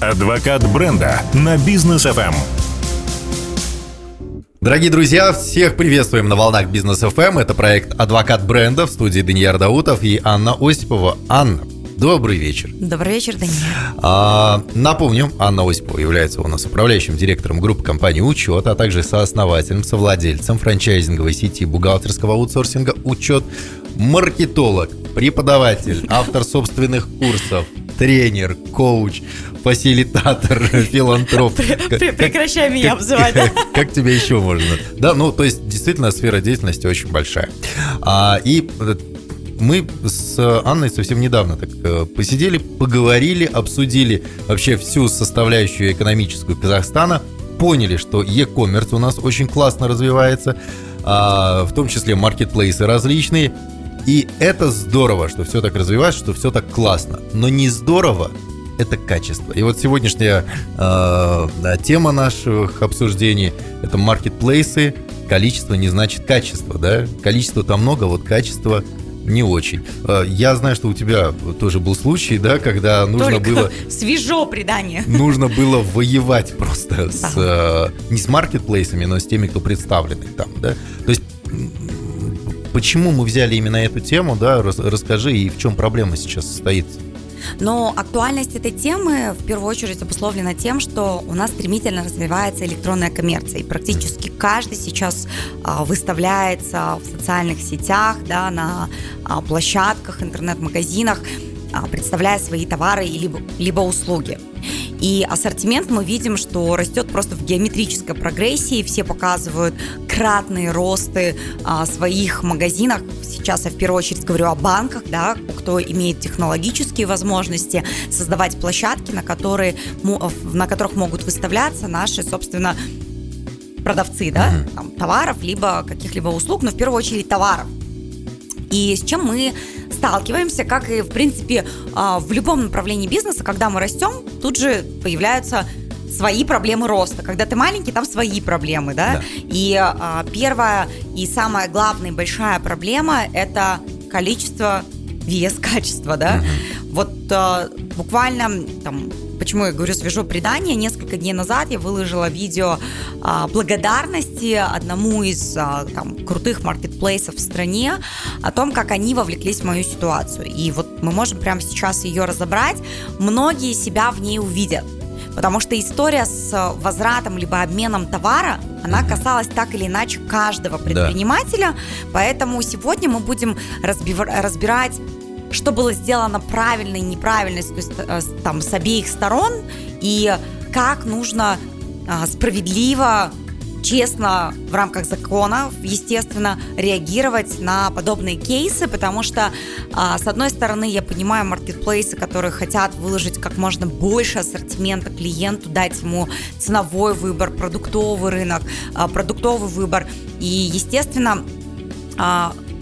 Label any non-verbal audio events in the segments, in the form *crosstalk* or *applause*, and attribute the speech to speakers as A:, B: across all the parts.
A: Адвокат бренда на бизнес FM.
B: Дорогие друзья, всех приветствуем на волнах Бизнес FM. Это проект «Адвокат бренда» в студии Даниил Даутов и Анна Осипова. Анна, добрый вечер.
C: Добрый вечер, Даниил.
B: А, напомню, Анна Осипова является у нас управляющим директором группы компании «Учет», а также сооснователем, совладельцем франчайзинговой сети бухгалтерского аутсорсинга «Учет», маркетолог, преподаватель, автор собственных курсов, тренер, коуч, фасилитатор, *laughs* филантроп.
C: Прекращай меня обзывать. *laughs*
B: Как тебя еще можно? Да, ну, то есть, действительно, сфера деятельности очень большая. А, и э, мы с Анной совсем недавно так э, посидели, поговорили, обсудили вообще всю составляющую экономическую Казахстана, поняли, что e-commerce у нас очень классно развивается, а, в том числе маркетплейсы различные, и это здорово, что все так развивается, что все так классно. Но не здорово это качество. И вот сегодняшняя э, тема наших обсуждений это маркетплейсы. Количество не значит качество, да? Количество там много, вот качество не очень. Э, я знаю, что у тебя тоже был случай, да, когда нужно
C: Только
B: было... *laughs*
C: свежо предание. *laughs*
B: Нужно было воевать просто с... Э, не с маркетплейсами, но с теми, кто представлены там, да? То есть почему мы взяли именно эту тему, да, расскажи, и в чем проблема сейчас состоит?
C: Но актуальность этой темы в первую очередь обусловлена тем, что у нас стремительно развивается электронная коммерция. И практически каждый сейчас а, выставляется в социальных сетях, да, на а, площадках, интернет-магазинах, а, представляя свои товары либо, либо услуги. И ассортимент мы видим, что растет просто в геометрической прогрессии. Все показывают кратные росты а, своих магазинах. Сейчас я в первую очередь говорю о банках, да, кто имеет технологические возможности создавать площадки, на, которые, на которых могут выставляться наши, собственно, продавцы, да, там, товаров, либо каких-либо услуг, но в первую очередь товаров. И с чем мы сталкиваемся, как и, в принципе, а, в любом направлении бизнеса, когда мы растем, тут же появляются свои проблемы роста. Когда ты маленький, там свои проблемы, да? да. И а, первая и самая главная большая проблема – это количество, вес, *laughs* качество, да? Угу. Вот а, буквально там почему я говорю свежо предание, несколько дней назад я выложила видео а, благодарности одному из а, там, крутых маркетплейсов в стране о том, как они вовлеклись в мою ситуацию. И вот мы можем прямо сейчас ее разобрать. Многие себя в ней увидят. Потому что история с возвратом либо обменом товара, она касалась так или иначе каждого предпринимателя. Да. Поэтому сегодня мы будем разбирать что было сделано правильно и неправильно, то есть э, там с обеих сторон, и как нужно а, справедливо честно в рамках закона, естественно, реагировать на подобные кейсы, потому что, а, с одной стороны, я понимаю маркетплейсы, которые хотят выложить как можно больше ассортимента клиенту, дать ему ценовой выбор, продуктовый рынок, а, продуктовый выбор. И, естественно,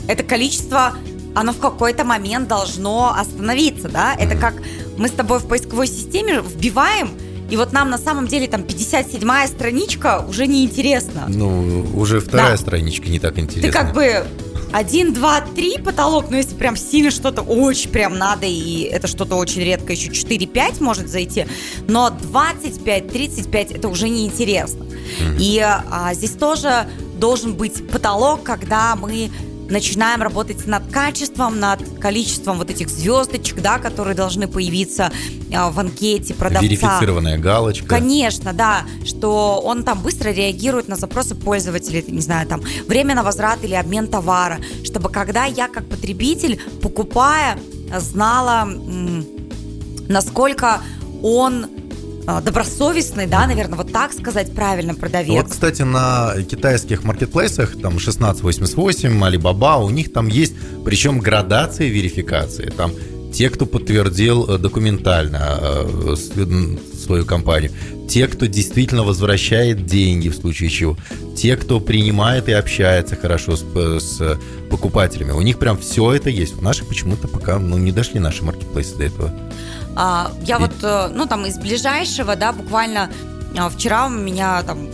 C: это количество оно в какой-то момент должно остановиться, да? Это как мы с тобой в поисковой системе вбиваем, и вот нам на самом деле там 57-я страничка уже не интересна.
B: Ну, уже вторая да. страничка не так интересна.
C: Ты как бы один, два, три потолок, но если прям сильно что-то очень прям надо, и это что-то очень редко, еще 4-5 может зайти, но 25-35 это уже неинтересно. Mm-hmm. И а, здесь тоже должен быть потолок, когда мы начинаем работать над качеством, над количеством вот этих звездочек, да, которые должны появиться а, в анкете продавца.
B: Верифицированная галочка.
C: Конечно, да, что он там быстро реагирует на запросы пользователей, не знаю, там, время на возврат или обмен товара, чтобы когда я как потребитель, покупая, знала, насколько он добросовестный, да, наверное, вот так сказать правильно продавец.
B: Вот, кстати, на китайских маркетплейсах, там 1688, Alibaba, у них там есть, причем градации верификации. Там те, кто подтвердил э, документально э, свою компанию, те, кто действительно возвращает деньги в случае чего, те, кто принимает и общается хорошо с, с покупателями. У них прям все это есть. У наших почему-то пока ну, не дошли наши маркетплейсы до этого.
C: А, я вот, э, ну, там, из ближайшего, да, буквально а, вчера у меня там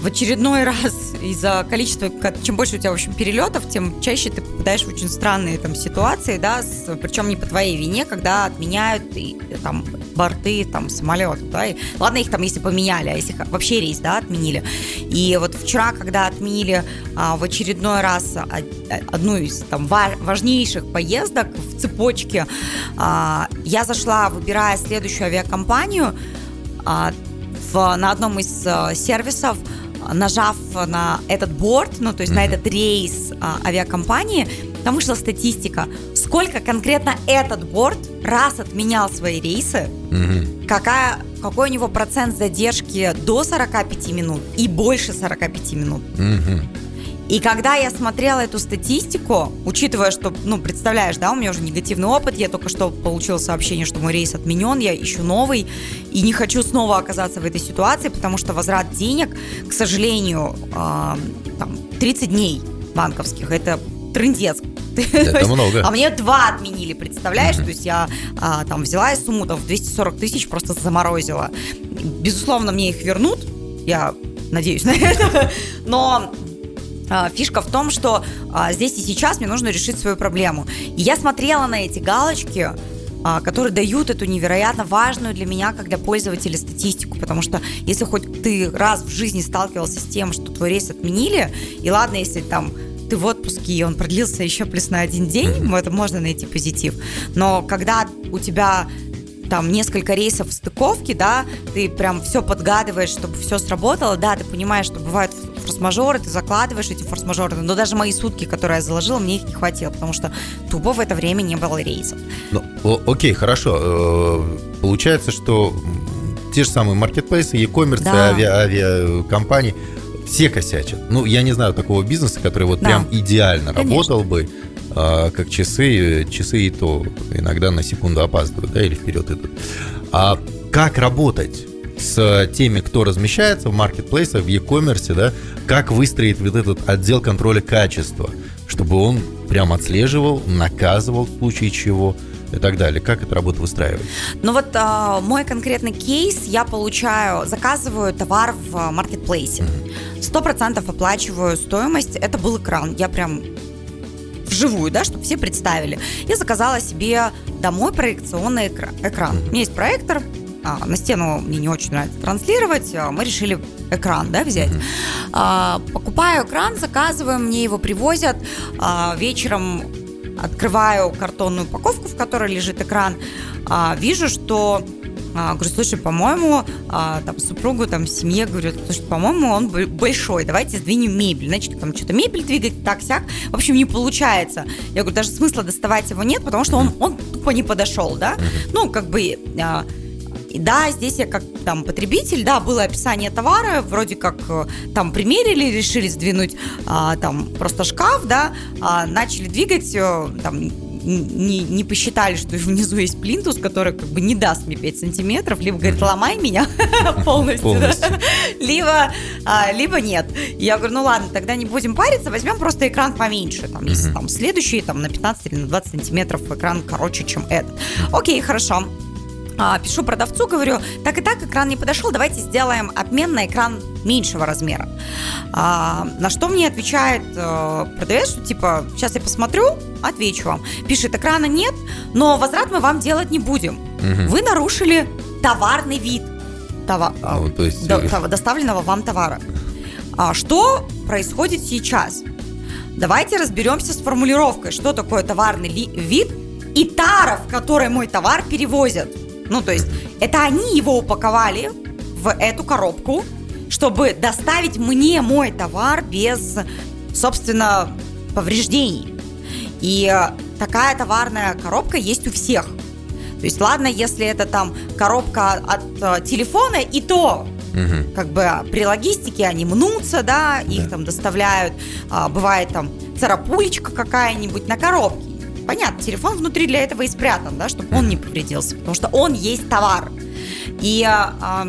C: в очередной *laughs* раз из-за количества, чем больше у тебя, в общем, перелетов, тем чаще ты попадаешь в очень странные там ситуации, да, с, причем не по твоей вине, когда отменяют и, там борты там самолетов, да, и, ладно, их там если поменяли, а если вообще рейс, да, отменили. И вот вчера, когда отменили а, в очередной раз одну из там важнейших поездок в цепочке, а, я зашла, выбирая следующую авиакомпанию, а, в, на одном из а, сервисов, нажав на этот борт, ну, то есть mm-hmm. на этот рейс а, авиакомпании, там вышла статистика, сколько конкретно этот борт раз отменял свои рейсы, mm-hmm. какая, какой у него процент задержки до 45 минут и больше 45 минут. Mm-hmm. И когда я смотрела эту статистику, учитывая, что, ну, представляешь, да, у меня уже негативный опыт, я только что получила сообщение, что мой рейс отменен, я ищу новый, и не хочу снова оказаться в этой ситуации, потому что возврат денег, к сожалению, э, там, 30 дней банковских, это трындец. *laughs*
B: Это много.
C: А мне два отменили, представляешь? То есть я а, там взяла сумму там, в 240 тысяч просто заморозила. Безусловно, мне их вернут, я надеюсь на это, *laughs* но фишка в том, что а, здесь и сейчас мне нужно решить свою проблему. И я смотрела на эти галочки, а, которые дают эту невероятно важную для меня, как для пользователя, статистику. Потому что если хоть ты раз в жизни сталкивался с тем, что твой рейс отменили, и ладно, если там ты в отпуске, и он продлился еще плюс на один день, mm-hmm. это можно найти позитив. Но когда у тебя там несколько рейсов в стыковке, да, ты прям все подгадываешь, чтобы все сработало, да, ты понимаешь, что бывают форс-мажоры, ты закладываешь эти форс-мажоры, но даже мои сутки, которые я заложила, мне их не хватило, потому что тупо в это время не было рейсов.
B: Ну, окей, хорошо. Э, получается, что те же самые маркетплейсы, e-commerce, да. ави- авиакомпании, все косячат. Ну, я не знаю такого бизнеса, который вот да. прям идеально Конечно. работал бы, а, как часы, часы и то иногда на секунду опаздывают, да, или вперед идут. А как работать? С теми, кто размещается в маркетплейсах, в e-commerce, да, как выстроить вот этот отдел контроля качества, чтобы он прям отслеживал, наказывал в случае чего и так далее. Как эта работа выстраивает?
C: Ну вот а, мой конкретный кейс, я получаю, заказываю товар в маркетплейсе. Сто процентов оплачиваю стоимость. Это был экран. Я прям вживую, да, чтобы все представили. Я заказала себе домой проекционный экран. У меня есть проектор, а, на стену мне не очень нравится транслировать, а, мы решили экран, да, взять. А, покупаю экран, заказываю, мне его привозят, а, вечером открываю картонную упаковку, в которой лежит экран, а, вижу, что а, говорю, слушай, по-моему, а, там супругу, там, семье, говорю, слушай, по-моему, он большой, давайте сдвинем мебель. Значит, там что-то мебель двигать, так-сяк. В общем, не получается. Я говорю, даже смысла доставать его нет, потому что он, он тупо не подошел, да. Ну, как бы... А, и да, здесь я как там потребитель, да, было описание товара, вроде как э, там примерили, решили сдвинуть а, там просто шкаф, да, а, начали двигать, э, там не, не посчитали, что *laughs* внизу есть плинтус, который как бы не даст мне 5 сантиметров, либо говорит, ломай меня *laughs* полностью, *laughs* либо, а, либо нет. Я говорю, ну ладно, тогда не будем париться, возьмем просто экран поменьше. Там, если там следующий, там на 15 или на 20 сантиметров экран короче, чем этот. Окей, хорошо. А, пишу продавцу, говорю, так и так экран не подошел, давайте сделаем обмен на экран меньшего размера. А, на что мне отвечает э, продавец, что типа, сейчас я посмотрю, отвечу вам. Пишет, экрана нет, но возврат мы вам делать не будем. Угу. Вы нарушили товарный вид товар, ну, то есть... до, доставленного вам товара. А, что происходит сейчас? Давайте разберемся с формулировкой, что такое товарный ли, вид и тара, в которой мой товар перевозят. Ну, то есть это они его упаковали в эту коробку, чтобы доставить мне мой товар без, собственно, повреждений. И такая товарная коробка есть у всех. То есть, ладно, если это там коробка от э, телефона, и то угу. как бы при логистике они мнутся, да, их да. там доставляют, а, бывает там царапулечка какая-нибудь на коробке понятно, телефон внутри для этого и спрятан, да, чтобы он не повредился, потому что он есть товар. И а,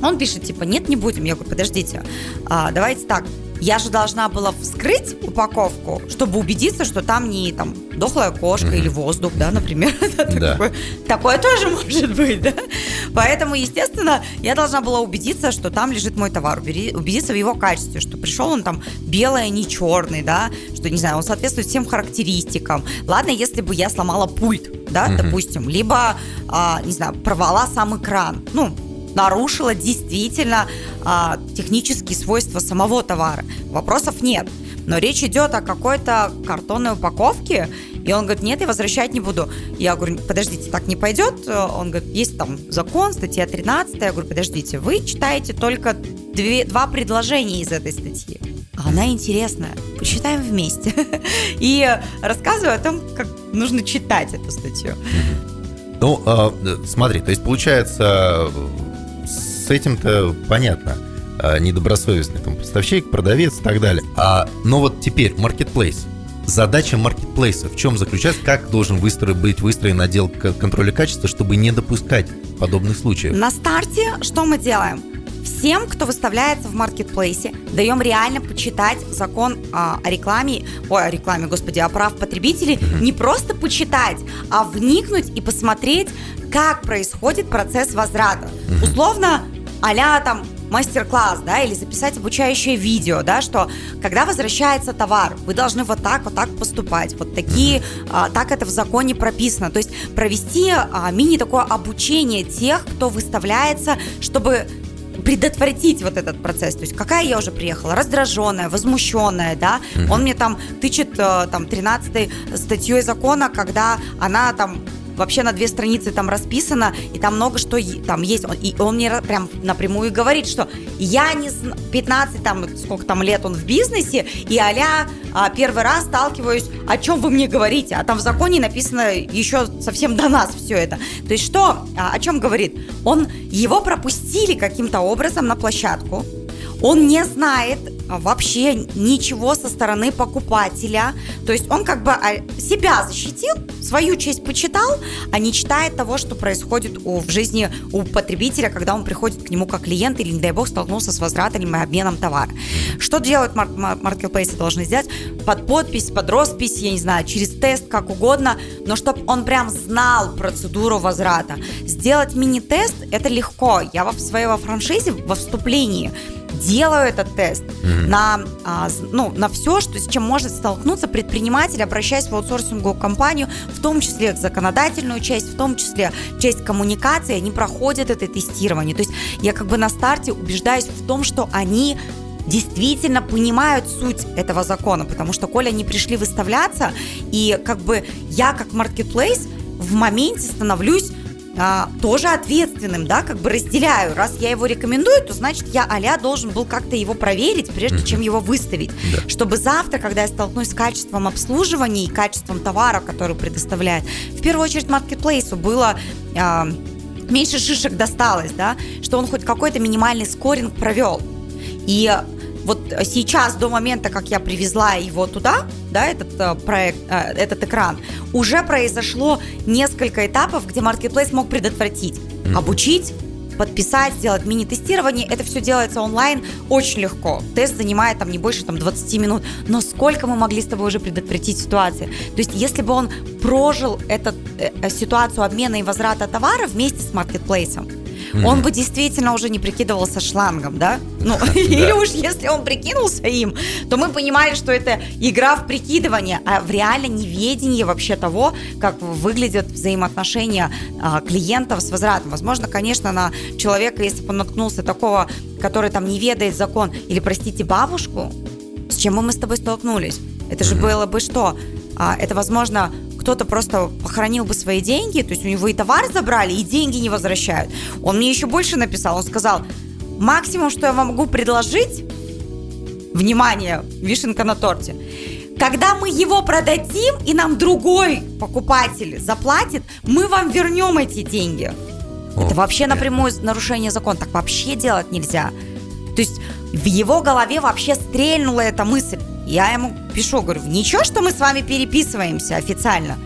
C: он пишет, типа, нет, не будем. Я говорю, подождите, а, давайте так, я же должна была вскрыть упаковку, чтобы убедиться, что там не там дохлая кошка mm-hmm. или воздух, да, например. *laughs* Да. такое, такое тоже может быть, да. Поэтому, естественно, я должна была убедиться, что там лежит мой товар, убедиться в его качестве, что пришел он там белый, а не черный, да, что, не знаю, он соответствует всем характеристикам. Ладно, если бы я сломала пульт, да, угу. допустим, либо, а, не знаю, порвала сам экран, ну, нарушила действительно а, технические свойства самого товара. Вопросов нет. Но речь идет о какой-то картонной упаковке, и он говорит, нет, я возвращать не буду. Я говорю, подождите, так не пойдет. Он говорит, есть там закон, статья 13. Я говорю, подождите, вы читаете только две, два предложения из этой статьи. Она интересная. Почитаем вместе. *laughs* И рассказываю о том, как нужно читать эту статью.
B: Ну, а, смотри, то есть получается, с этим-то понятно. А, недобросовестный там поставщик, продавец и так далее. А, но вот теперь marketplace задача маркетплейса в чем заключается, как должен выстроен, быть выстроен отдел контроля качества, чтобы не допускать подобных случаев?
C: На старте что мы делаем? Всем, кто выставляется в маркетплейсе, даем реально почитать закон а, о рекламе, ой, о рекламе, господи, о прав потребителей, не просто почитать, а вникнуть и посмотреть, как происходит процесс возврата. Условно, а там мастер-класс, да, или записать обучающее видео, да, что когда возвращается товар, вы должны вот так, вот так поступать, вот такие, а, так это в законе прописано, то есть провести а, мини такое обучение тех, кто выставляется, чтобы предотвратить вот этот процесс. То есть какая я уже приехала? Раздраженная, возмущенная, да? Он мне там тычет э, там 13 статьей закона, когда она там вообще на две страницы там расписано, и там много что там есть. И он мне прям напрямую говорит, что я не знаю, 15 там, сколько там лет он в бизнесе, и а первый раз сталкиваюсь, о чем вы мне говорите, а там в законе написано еще совсем до нас все это. То есть что, а, о чем говорит? Он, его пропустили каким-то образом на площадку, он не знает вообще ничего со стороны покупателя. То есть он как бы а, себя защитил, свою честь почитал, а не читает того, что происходит у, в жизни у потребителя, когда он приходит к нему как клиент или, не дай бог, столкнулся с возвратом или обменом товара. Что делают мар- маркетплейсы должны сделать? Под подпись, под роспись, я не знаю, через тест, как угодно, но чтобы он прям знал процедуру возврата. Сделать мини-тест – это легко. Я в своей во франшизе, во вступлении делаю этот тест mm-hmm. на, а, ну, на все, что, с чем может столкнуться предприниматель, обращаясь в аутсорсинговую компанию, в том числе законодательную часть, в том числе часть коммуникации, они проходят это тестирование. То есть я как бы на старте убеждаюсь в том, что они действительно понимают суть этого закона, потому что, коли они пришли выставляться, и как бы я как маркетплейс в моменте становлюсь а, тоже ответственным, да, как бы разделяю. Раз я его рекомендую, то значит я а должен был как-то его проверить, прежде mm-hmm. чем его выставить. Да. Чтобы завтра, когда я столкнусь с качеством обслуживания и качеством товара, который предоставляет, в первую очередь маркетплейсу было... А, меньше шишек досталось, да, что он хоть какой-то минимальный скоринг провел. И вот сейчас, до момента, как я привезла его туда, да, этот э, проект, э, этот экран, уже произошло несколько этапов, где Marketplace мог предотвратить, mm-hmm. обучить, подписать, сделать мини-тестирование. Это все делается онлайн очень легко. Тест занимает там не больше там, 20 минут. Но сколько мы могли с тобой уже предотвратить ситуации? То есть, если бы он прожил эту э, ситуацию обмена и возврата товара вместе с маркетплейсом, mm-hmm. он бы действительно уже не прикидывался шлангом, да? Ну, *laughs* или уж если он прикинулся им, то мы понимали, что это игра в прикидывание, а в реально неведении вообще того, как выглядят взаимоотношения а, клиентов с возвратом. Возможно, конечно, на человека, если бы он наткнулся такого, который там не ведает закон, или, простите, бабушку, с чем мы с тобой столкнулись? Это же было бы что? А, это, возможно, кто-то просто похоронил бы свои деньги, то есть у него и товар забрали, и деньги не возвращают. Он мне еще больше написал, он сказал, максимум, что я вам могу предложить, внимание, вишенка на торте, когда мы его продадим, и нам другой покупатель заплатит, мы вам вернем эти деньги. О, Это вообще напрямую нарушение закона. Так вообще делать нельзя. То есть в его голове вообще стрельнула эта мысль. Я ему пишу, говорю, ничего, что мы с вами переписываемся официально.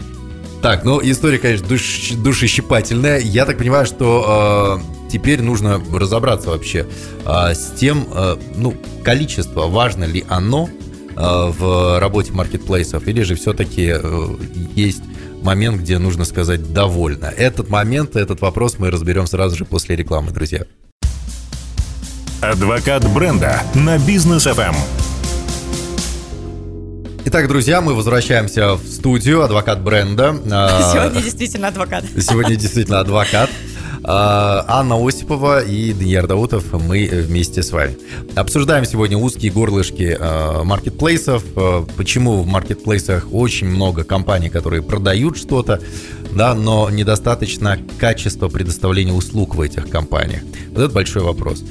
B: Так, ну история, конечно, душ, душещипательная. Я так понимаю, что э, теперь нужно разобраться вообще э, с тем, э, ну, количество, важно ли оно в работе маркетплейсов, или же все-таки есть момент, где нужно сказать «довольно». Этот момент, этот вопрос мы разберем сразу же после рекламы, друзья.
A: Адвокат бренда на бизнес FM.
B: Итак, друзья, мы возвращаемся в студию. Адвокат бренда. *laughs*
C: А, Сегодня действительно адвокат.
B: Сегодня действительно адвокат. А, Анна Осипова и Даниил Даутов, мы вместе с вами. Обсуждаем сегодня узкие горлышки а, маркетплейсов, почему в маркетплейсах очень много компаний, которые продают что-то, да, но недостаточно качества предоставления услуг в этих компаниях. Вот это большой вопрос.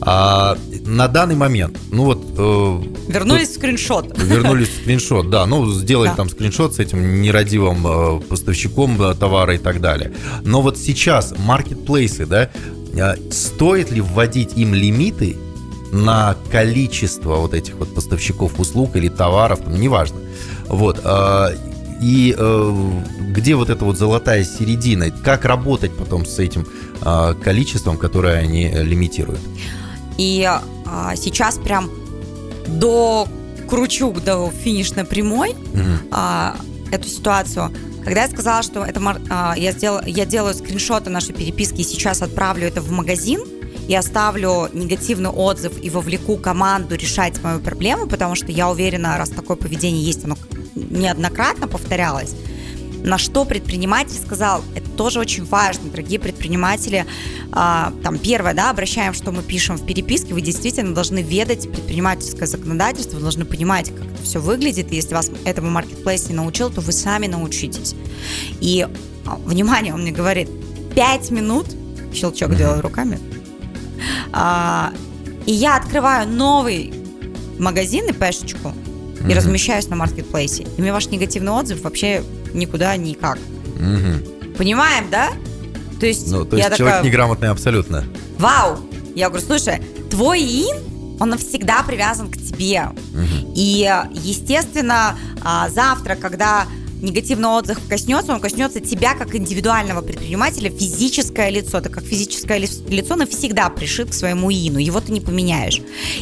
B: А, на данный момент, ну вот... Э,
C: вернулись в скриншот.
B: Вернулись в *laughs* скриншот, да. Ну, сделать да. там скриншот с этим нерадивым э, поставщиком э, товара и так далее. Но вот сейчас маркетплейсы, да, э, стоит ли вводить им лимиты на количество вот этих вот поставщиков услуг или товаров, там, неважно. Вот. Э, и э, где вот эта вот золотая середина? Как работать потом с этим э, количеством, которое они лимитируют?
C: И э, сейчас прям до кручу до финишной прямой mm-hmm. э, эту ситуацию. Когда я сказала, что это э, я, сделала, я делаю скриншоты нашей переписки и сейчас отправлю это в магазин, и оставлю негативный отзыв и вовлеку команду решать мою проблему, потому что я уверена, раз такое поведение есть, оно неоднократно повторялось, на что предприниматель сказал, это тоже очень важно, дорогие предприниматели. А, там первое, да, обращаем, что мы пишем в переписке, вы действительно должны ведать предпринимательское законодательство, вы должны понимать, как это все выглядит, и если вас этому маркетплейс не научил, то вы сами научитесь. И, а, внимание, он мне говорит, 5 минут, щелчок mm-hmm. делаю руками, а, и я открываю новый магазин и пешечку, mm-hmm. и размещаюсь на маркетплейсе. И мне ваш негативный отзыв вообще никуда никак. Mm-hmm. Понимаем, да?
B: То есть, ну, то есть я человек такая, неграмотный абсолютно.
C: Вау! Я говорю, слушай, твой ин, он навсегда привязан к тебе. Угу. И, естественно, а, завтра, когда негативный отзыв коснется, он коснется тебя как индивидуального предпринимателя, физическое лицо. Так как физическое лицо навсегда пришит к своему ину, его ты не поменяешь.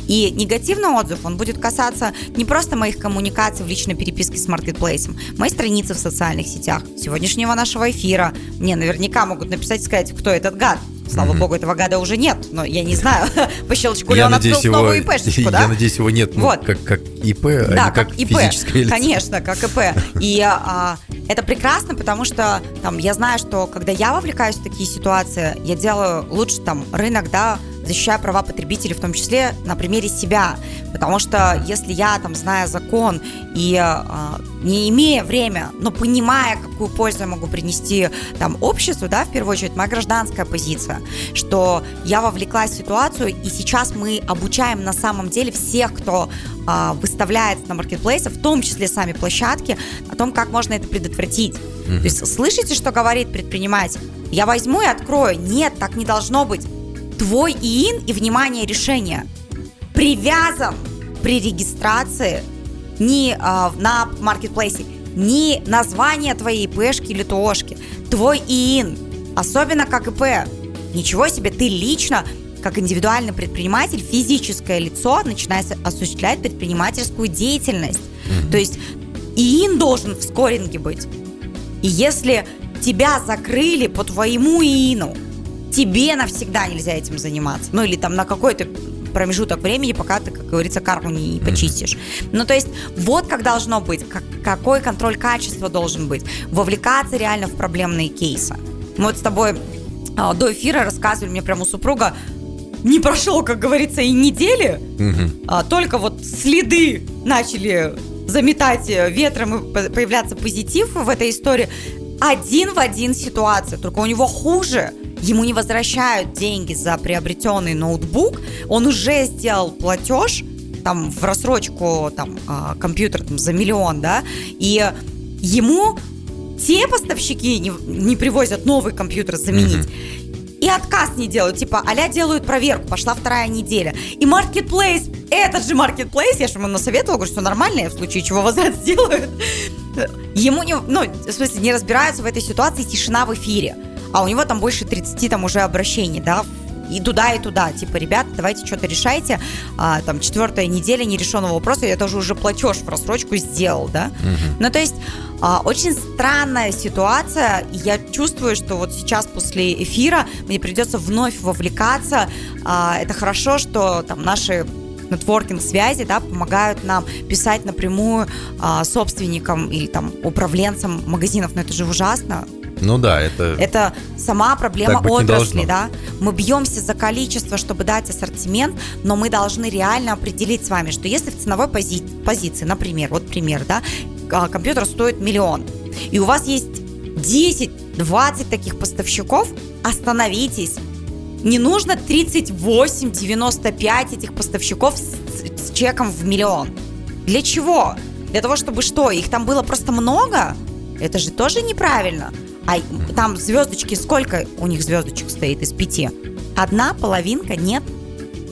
C: И негативный отзыв, он будет касаться не просто моих коммуникаций в личной переписке с маркетплейсом, моей страницы в социальных сетях, сегодняшнего нашего эфира. Мне наверняка могут написать и сказать, кто этот гад. Слава mm-hmm. богу, этого гада уже нет, но я не знаю, *laughs* по щелчку ли он
B: открыл его, новую ИПшечку, *laughs* да? Я надеюсь, его нет, ну, вот. как, как ИП, а да, не как, как ИП, физическое лицо.
C: Конечно, как ИП. И а, это прекрасно, потому что там, я знаю, что когда я вовлекаюсь в такие ситуации, я делаю лучше там рынок, да, защищаю права потребителей, в том числе на примере себя. Потому что если я, там, зная закон и э, не имея время, но понимая, какую пользу я могу принести там, обществу, да, в первую очередь, моя гражданская позиция, что я вовлеклась в ситуацию, и сейчас мы обучаем на самом деле всех, кто э, выставляется на маркетплейсы, в том числе сами площадки, о том, как можно это предотвратить. Mm-hmm. То есть слышите, что говорит предприниматель? Я возьму и открою. Нет, так не должно быть твой ИИН и, внимание, решение привязан при регистрации не а, на маркетплейсе, не название твоей ИПшки или ТОшки, твой ИИН, особенно как ИП. Ничего себе, ты лично как индивидуальный предприниматель, физическое лицо начинает осуществлять предпринимательскую деятельность. Mm-hmm. То есть ИИН должен в скоринге быть. И если тебя закрыли по твоему ИИНу, тебе навсегда нельзя этим заниматься. Ну или там на какой-то промежуток времени, пока ты, как говорится, карму не почистишь. Ну, то есть, вот как должно быть, как, какой контроль качества должен быть, вовлекаться реально в проблемные кейсы. Мы вот с тобой а, до эфира рассказывали, мне прямо у супруга не прошел, как говорится, и недели, угу. а, только вот следы начали заметать ветром и появляться позитив в этой истории. Один в один ситуация, только у него хуже – ему не возвращают деньги за приобретенный ноутбук, он уже сделал платеж, там, в рассрочку, там, а, компьютер там, за миллион, да, и ему те поставщики не, не привозят новый компьютер заменить. Mm-hmm и отказ не делают. Типа, аля делают проверку, пошла вторая неделя. И маркетплейс, этот же маркетплейс, я же ему насоветовала, говорю, что нормально, в случае чего возврат сделают. Ему не, ну, в смысле, не разбираются в этой ситуации, тишина в эфире а у него там больше 30 там уже обращений, да, и туда, и туда. Типа, ребята, давайте что-то решайте. А, там, четвертая неделя нерешенного вопроса, я тоже уже платеж в рассрочку сделал, да? Угу. Ну, то есть, а, очень странная ситуация. Я чувствую, что вот сейчас после эфира мне придется вновь вовлекаться. А, это хорошо, что там наши нетворкинг-связи, да, помогают нам писать напрямую а, собственникам или там управленцам магазинов, но это же ужасно.
B: Ну да, это...
C: Это сама проблема отрасли, да. Мы бьемся за количество, чтобы дать ассортимент, но мы должны реально определить с вами, что если в ценовой пози... позиции, например, вот пример, да, а, компьютер стоит миллион, и у вас есть 10-20 таких поставщиков, остановитесь, не нужно 38-95 этих поставщиков с, с чеком в миллион. Для чего? Для того, чтобы что? Их там было просто много? Это же тоже неправильно. А там звездочки, сколько у них звездочек стоит из пяти? Одна половинка нет.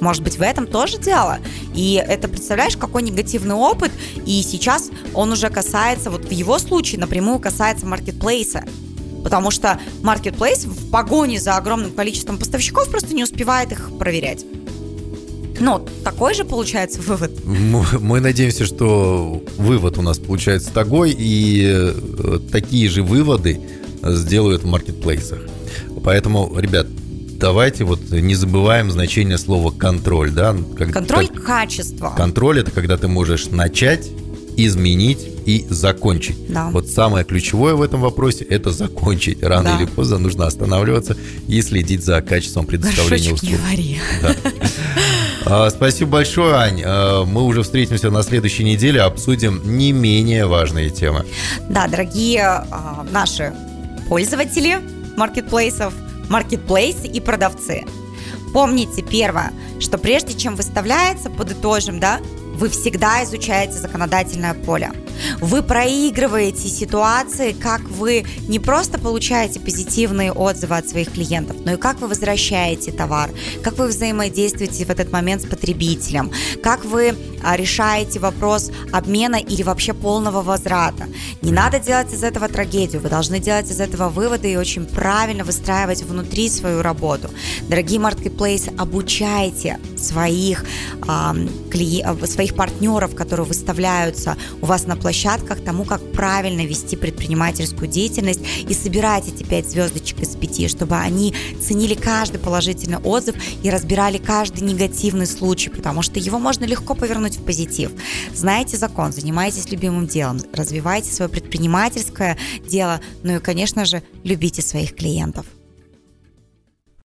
C: Может быть, в этом тоже дело. И это, представляешь, какой негативный опыт. И сейчас он уже касается, вот в его случае напрямую касается маркетплейса. Потому что Marketplace в погоне за огромным количеством поставщиков просто не успевает их проверять. Ну, такой же получается вывод.
B: Мы, мы надеемся, что вывод у нас получается такой, и э, такие же выводы сделают в маркетплейсах. Поэтому, ребят, давайте вот не забываем значение слова контроль, да?
C: Как, контроль как, качества.
B: Контроль это когда ты можешь начать, изменить и закончить. Да. Вот самое ключевое в этом вопросе – это закончить. Рано да. или поздно нужно останавливаться и следить за качеством предоставления услуг.
C: Не вари.
B: Да. А, спасибо большое, Ань. А, мы уже встретимся на следующей неделе, обсудим не менее важные темы.
C: Да, дорогие а, наши пользователи маркетплейсов, маркетплейсы и продавцы. Помните первое, что прежде чем выставляется, подытожим, да, вы всегда изучаете законодательное поле. Вы проигрываете ситуации, как вы не просто получаете позитивные отзывы от своих клиентов, но и как вы возвращаете товар, как вы взаимодействуете в этот момент с потребителем, как вы а, решаете вопрос обмена или вообще полного возврата. Не надо делать из этого трагедию, вы должны делать из этого выводы и очень правильно выстраивать внутри свою работу. Дорогие маркетплейсы, обучайте своих, э, кли... своих партнеров, которые выставляются у вас на площадках, тому, как правильно вести предпринимательскую деятельность и собирать эти пять звездочек из пяти, чтобы они ценили каждый положительный отзыв и разбирали каждый негативный случай, потому что его можно легко повернуть в позитив. Знаете закон, занимайтесь любимым делом, развивайте свое предпринимательское дело, ну и, конечно же, любите своих клиентов.